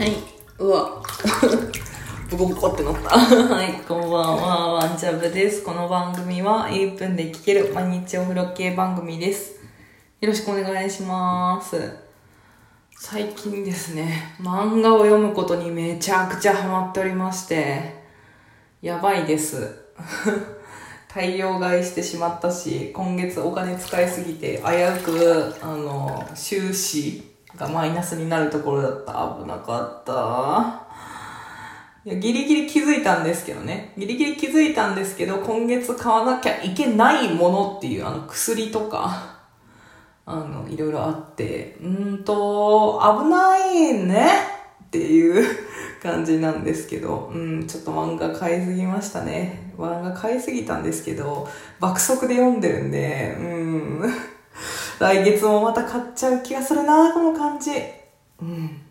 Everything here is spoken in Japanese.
はい。うわ。ブコブコってなった。はい、こんばんは、ワンチャブです。この番組は1分で聴ける毎日お風呂系番組です。よろしくお願いします。最近ですね、漫画を読むことにめちゃくちゃハマっておりまして、やばいです。大量買いしてしまったし、今月お金使いすぎて、危うく、あの、収支がマイナスになるところだった。危なかった。いや、ギリギリ気づいたんですけどね。ギリギリ気づいたんですけど、今月買わなきゃいけないものっていう、あの、薬とか、あの、いろいろあって、うんと、危ないねっていう 感じなんですけど、うん、ちょっと漫画買いすぎましたね。漫画買いすぎたんですけど、爆速で読んでるんで、うん、来月もまた買っちゃう気がするなこの感じ。うん。